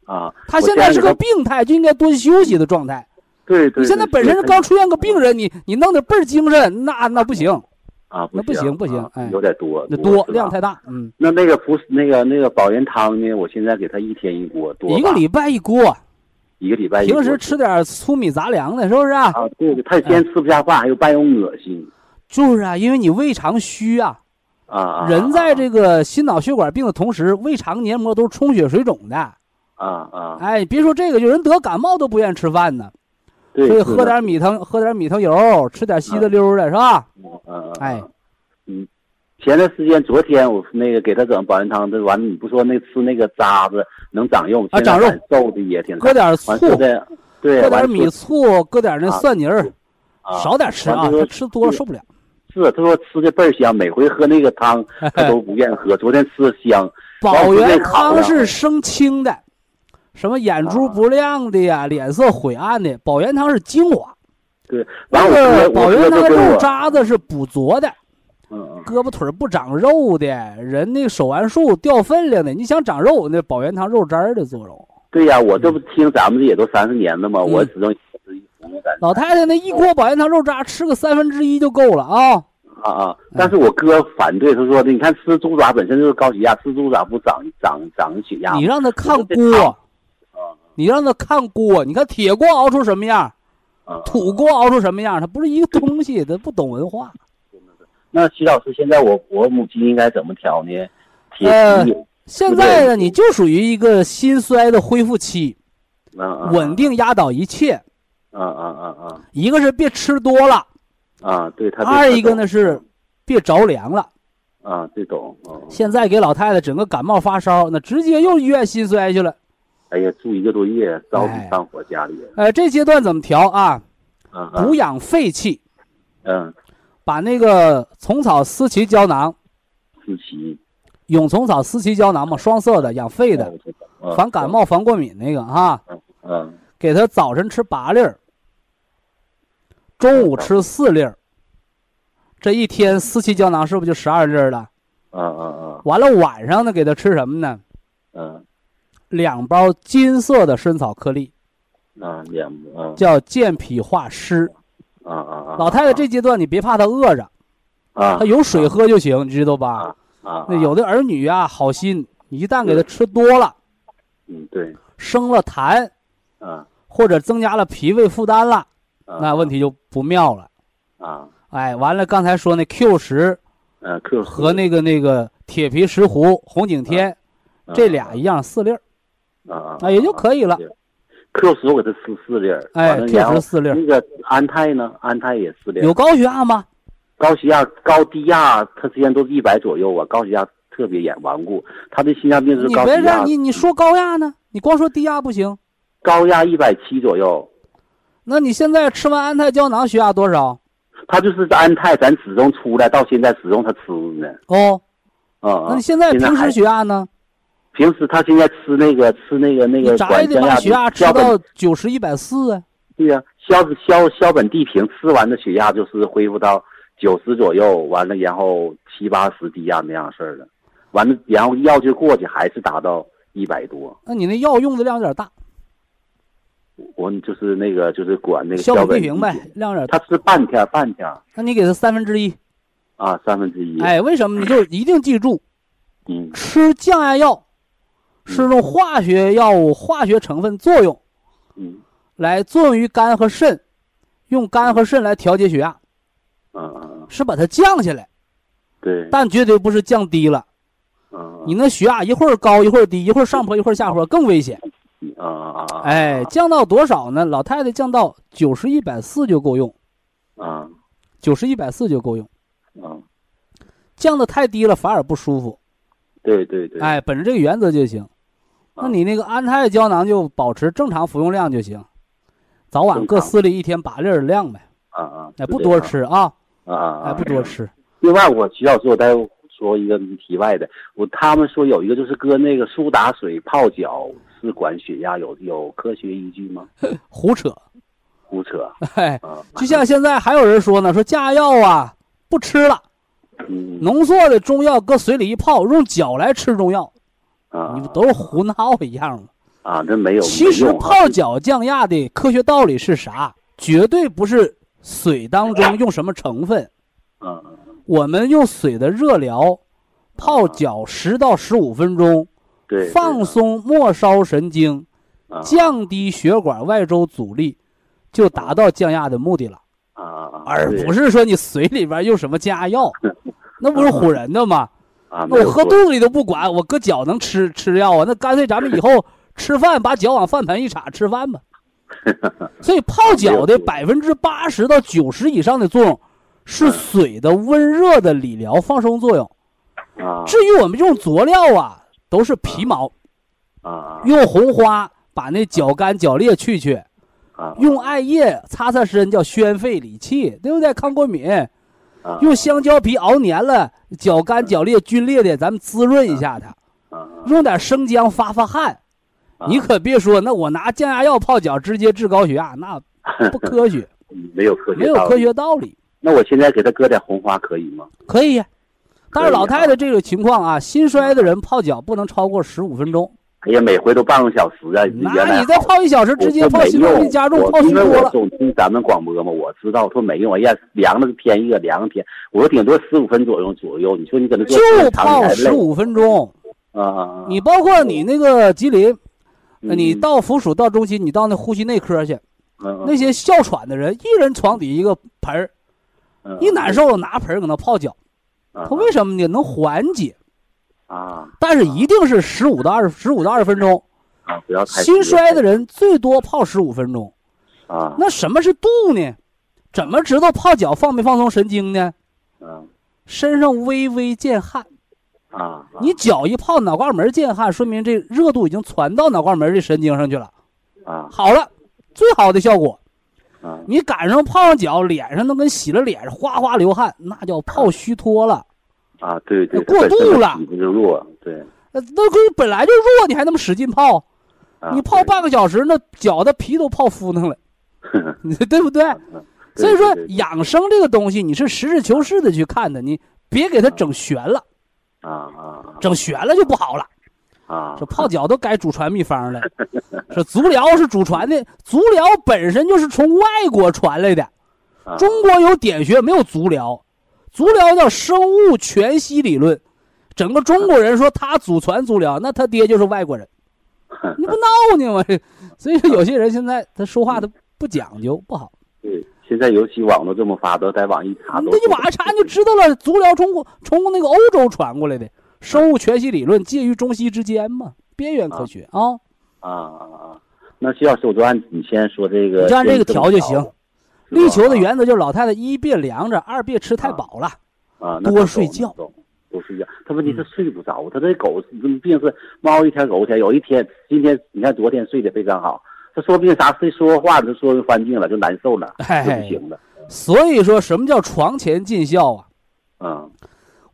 啊，她现在是个病态，就应该多休息的状态。对对，你现在本身是刚出现个病人，你你弄得倍儿精神，那那不行，啊，那不行不行啊哎有点多，那多量太大。嗯，那那个不是那个那个保元汤呢？我现在给他一天一锅，多一个礼拜一锅，一个礼拜。平时吃点粗米杂粮的，是不是啊？啊，对对，他今天吃不下饭，还有半有恶心就是啊，因为你胃肠虚啊，啊啊！人在这个心脑血管病的同时，胃肠黏膜都是充血水肿的。啊啊，哎，别说这个，有人得感冒都不愿意吃饭呢，对，所以喝点米汤，喝点米汤油，吃点稀的溜的，是吧？嗯嗯，哎，嗯，前段时间昨天我那个给他整保元汤，这完了你不说那吃那个渣子能长肉，啊长肉，瘦的也挺搁点醋，的，对，搁点米醋，搁点那蒜泥儿，啊少点吃啊，他吃多了受不了。是他说吃的倍儿香，每回喝那个汤 (laughs) 他都不愿意喝，昨天吃的香，(laughs) 保元汤是生清的，什么眼珠不亮的呀，脸色晦暗的，保元汤是精华。对，那完我个保元汤的肉渣子是补浊的，胳膊腿不长肉的人，那手腕术掉分量的，你想长肉，那保元堂肉渣儿的作用。对呀，我这不听咱们这也都三十年了嘛，嗯。我始终是一服务感老太太那一锅保元堂肉渣吃个三分之一就够了啊！啊啊！但是我哥反对，他说的，你看吃猪爪本身就是高血压，吃猪爪不长长长血压吗？你让他看锅。汤，你让他看锅，你看铁锅熬出什么样，啊，土锅熬出什么样，它不是一个东西，他不懂文化。那徐老师，现在我我母亲应该怎么调呢？铁呃，现在呢，你就属于一个心衰的恢复期，嗯嗯，稳定压倒一切。嗯嗯嗯嗯一个是别吃多了，啊，对他二一个呢是别着凉了。啊，这种，嗯，现在给老太太整个感冒发烧，那直接又医院心衰去了。哎呀，住一个多月，着急哎上火家里，呃，这阶段怎么调啊？嗯补养肺气，嗯，把那个虫草、丝奇胶囊思琪，蛹虫草四七胶囊嘛，双色的，养肺的，嗯防感冒、防过敏那个哈。嗯给他早晨吃八粒儿，中午吃四粒儿，这一天四七胶囊是不是就十二粒儿了？嗯嗯完了晚上呢，给他吃什么呢？嗯两包金色的参草颗粒，嗯嗯，眼嗯叫健脾化湿。啊啊啊！老太太这阶段你别怕她饿着，啊。她有水喝就行，你知道吧？啊那有的儿女啊，好心，你一旦给她吃多了，嗯对。生了痰啊。或者增加了脾胃负担了，啊那问题就不妙了。啊。哎，完了，刚才说那 Q 十嗯 Q 和那个那个铁皮石斛、红景天这俩一样四粒儿，啊啊啊也就可以了。Q 十我给他吃四粒儿，哎完了 Q 然后十四粒儿那个安泰呢？安泰也四粒儿。有高血压吗？高血压、高低压，他之前都是一百左右啊，高血压特别严顽固。他的心脏病是你别高血压让，你你说高压呢？你光说低压不行。高压一百七左右。那你现在吃完安泰胶囊血压多少？他就是安泰，咱始终出来，到现在始终他吃呢。哦，嗯，那你现在平时血压呢？平时他现在吃那个吃那个那个管降压血压吃到九十一百四啊？对呀、硝硝硝苯地平吃完的血压就是恢复到九十左右，完了然后七八十低压那样事儿了，完了然后药就过去，还是达到一百多。那你那药用的量有点大，我就是那个就是管那个硝硝苯苯地平呗，量有点大。他吃半天半天那你给他三分之一。啊，三分之一。哎，为什么？你就一定记住，嗯吃降压药是用化学药物、化学成分作用嗯来作用于肝和肾，用肝和肾来调节血压，是把它降下来，对，但绝对不是降低了。嗯你那血压一会儿高一会儿低，一会儿上坡一会儿下坡，更危险。啊啊啊，哎，降到多少呢？老太太降到九十一百四就够用，啊九十一百四就够用。啊，降的太低了反而不舒服。对对对，哎，本着这个原则就行。啊那你那个安泰胶囊就保持正常服用量就行，早晚各四粒，一天八粒儿的量呗。啊啊，哎，不多吃啊，啊啊，哎，不多。吃。另外，我徐老师，我再说一个题外的，我他们说有一个就是搁那个苏打水泡脚是管血压，有有科学依据吗？(laughs) 胡扯。胡扯哎，啊，就像现在还有人说呢，说降压药啊不吃了，嗯浓缩的中药搁水里一泡，用脚来吃中药，啊，你不都是胡闹一样吗？啊，这没有其实泡脚降压的科学道理是啥？绝对不是水当中用什么成分，嗯我们用水的热疗，泡脚十到十五分钟，对放松末梢神经，啊。降低血管外周阻力，就达到降压的目的了，啊啊，而不是说你水里边用什么降压药，(laughs) 那不是唬人的吗？啊，那我喝肚子里都不管，我搁脚能吃吃药啊？那干脆咱们以后 (laughs) 吃饭把脚往饭盆一插吃饭吧。(laughs) 所以泡脚的百分之八十到九十以上的作用，是水的温热的理疗放松作用。啊至于我们用佐料啊，都是皮毛，啊用红花把那脚干脚裂去去，啊用艾叶擦擦身叫宣肺理气，对不对？抗过敏。啊用香蕉皮熬黏了，脚干脚裂皲裂的，咱们滋润一下它。啊用点生姜发发汗。你可别说，那我拿降压药泡脚直接治高血压，那不科学，(laughs) 没有科学没有科学道理。那我现在给他搁点红花可以吗？可以呀，但是老太太这个情况啊，心衰的人泡脚不能超过十五分钟。哎呀，每回都半个小时啊！原那你再泡一小时，直接泡我说没用心脏病加重，泡为我。总听咱们广播嘛，我知道，说没用，哎呀，凉了个天一个，量个天，我说顶多十五分左右左右。你说你搁那做就泡十五分钟！你包括你那个吉林，你到附属到中心，你到那呼吸内科去，嗯那些哮喘的人，一人床底一个盆一难受了拿盆儿搁那泡脚，啊它为什么呢？能缓解，啊但是一定是十五到二十十五到二十分钟。啊不要太心衰的人最多泡十五分钟。啊那什么是度呢？怎么知道泡脚放没放松神经呢？嗯身上微微见汗，啊你脚一泡脑瓜门见汗，说明这热度已经传到脑瓜门的神经上去了。啊好了，最好的效果，啊你赶上泡上脚，脸上都跟洗了脸，哗哗流汗，那叫泡虚脱了。啊，对对，过度了，体质就弱，对。那那可本来就弱，你还那么使劲泡，啊你泡半个小时，那脚的皮都泡敷弄了，(laughs) 你对不对？所以说养生这个东西，你是实事求是的去看的，你别给它整悬了，啊啊，整悬了就不好了。啊，这泡脚都改祖传秘方了，(laughs) 说足疗是祖传的，足疗本身就是从外国传来的，啊中国有点穴没有足疗，足疗叫生物全息理论，整个中国人说他祖传足疗，那他爹就是外国人，你不闹呢吗？所以说有些人现在他说话他不讲究，不好。对，现在尤其网络这么发达，在网一查都。那你网上查你就知道了，足疗从从那个欧洲传过来的。生物全息理论介于中西之间嘛，边缘科学啊。啊啊啊！那徐老师，我就按你先说这个，你就按这个调就行。力求的原原则就是老太太一别凉着，二别吃太饱了，啊，多睡觉，多睡觉。他问题是睡不着，他这狗病是猫一天狗一天。有一天，今天你看昨天睡得非常好，他说不定啥睡说话就说翻净了，就难受了，就不行了。所以说什么叫床前尽孝啊？嗯。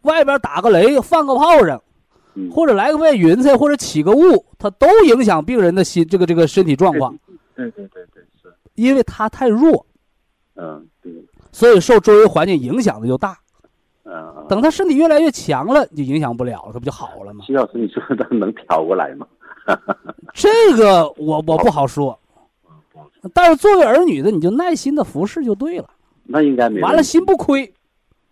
外边打个雷，放个炮仗，嗯、或者来个外云彩，或者起个雾，它都影响病人的心这个这个身体状况。对对对对是。因为他太弱。嗯，对。所以受周围环境影响的就大。嗯。等他身体越来越强了，就影响不了了，它不就好了吗？徐老师，你说他能调过来吗？(laughs) 这个我我不好说。但是作为儿女的，你就耐心的服侍就对了。那应该没。完了，心不亏。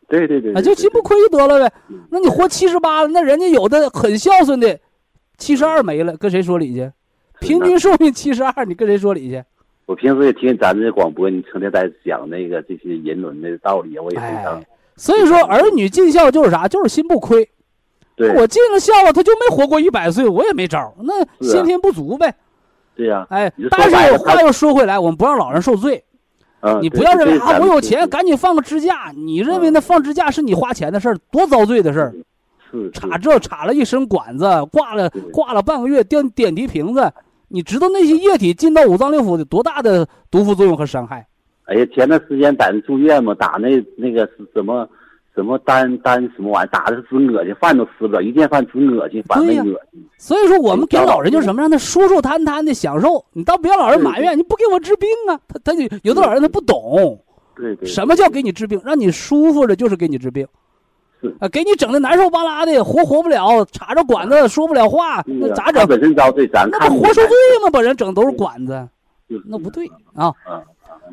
对对对，啊，就心不亏就得了呗。那你活七十八了，那人家有的很孝顺的，七十二没了，跟谁说理去？平均寿命七十二，你跟谁说理去？我平时也听咱这广播，你成天在讲那个这些人伦的道理，我也非常。哎、所以说，儿女尽孝就是啥？就是心不亏。对，我尽了孝了，他就没活过一百岁，我也没招，那先天不足呗。对呀、啊。哎，但是话又说回来，我们不让老人受罪。嗯、你不要认为啊，我有钱，赶紧放个支架。你认为那放支架是你花钱的事儿，多遭罪的事儿。是插这插了一身管子，挂了挂了半个月，点点滴瓶子。你知道那些液体进到五脏六腑的多大的毒副作用和伤害？哎呀，前段时间在那住院嘛，打那那个是什么什么丹丹什么玩意儿，打的是直恶心，饭都吃不了，一见饭直恶心，反胃恶心。所以说，我们给老人就是什么，让他舒舒坦坦的享受。你倒不要老人埋怨，你不给我治病啊？他他就有的老人他不懂，对对，什么叫给你治病？让你舒服着就是给你治病。是啊，给你整的难受巴拉的，活活不了，插着管子说不了话，那咋整？本身遭罪，咱那不活受罪吗？把人整都是管子，那不对啊！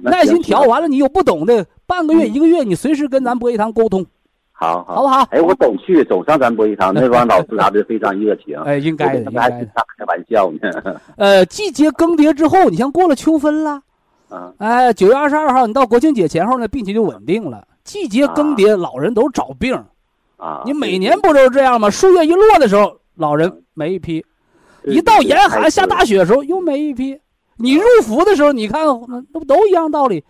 耐心调完了，你有不懂的，半个月一个月，你随时跟咱博医堂沟通。好，好不好？哎，我总去，总上咱博医堂，那帮老师啥的非常热情。(laughs) 哎，应该的，应该的。开玩笑呢。呃，季节更迭之后，你像过了秋分了，啊，哎，九月二十二号，你到国庆节前后呢，病情就稳定了。季节更迭，老人都找病。啊，你每年不都是这样吗？树叶一落的时候，老人没一批；一到严寒下大雪的时候，又没一批。你入伏的时候，你看那那不都一样道理？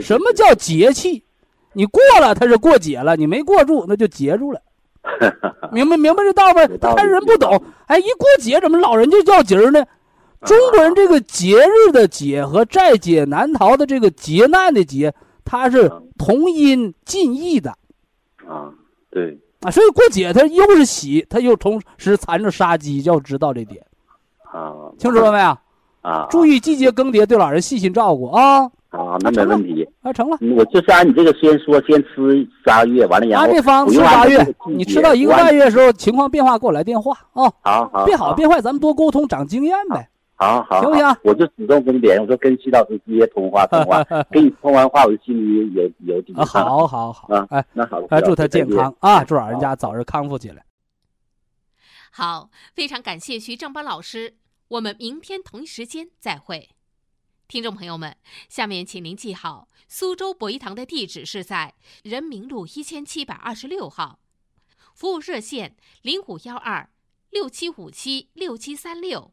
什么叫节气？你过了，它是过节了；你没过住，那就节住了。(laughs) 明白明白这道吗？看人不懂。哎，一过节怎么老人就叫节儿呢？中国人这个节日的节和在劫难逃的这个劫难的劫，它是同音近义的。啊，对。啊，所以过节它又是喜，它又同时缠着杀鸡，要知道这点。啊，清楚了没有？啊，注意季节更迭，对老人细心照顾啊。啊，那没问题。啊，成了。我就是按你这个先说，先吃仨月，完了然后。按这方吃仨月，你吃到一个半月的时候，情况变化给我来电话啊。好好。变好变坏，咱们多沟通，长经验呗。好好。行不行？我就主动跟你联系，我说跟徐老师直接通话通话，(laughs) 跟你通完话，我就心里有有底。好好好啊，哎，那好。哎，祝他健康啊！祝老人家早日康复起来。好，非常感谢徐正邦老师，我们明天同一时间再会。听众朋友们，下面请您记好，苏州博一堂的地址是在人民路一千七百二十六号，服务热线零五幺二六七五七六七三六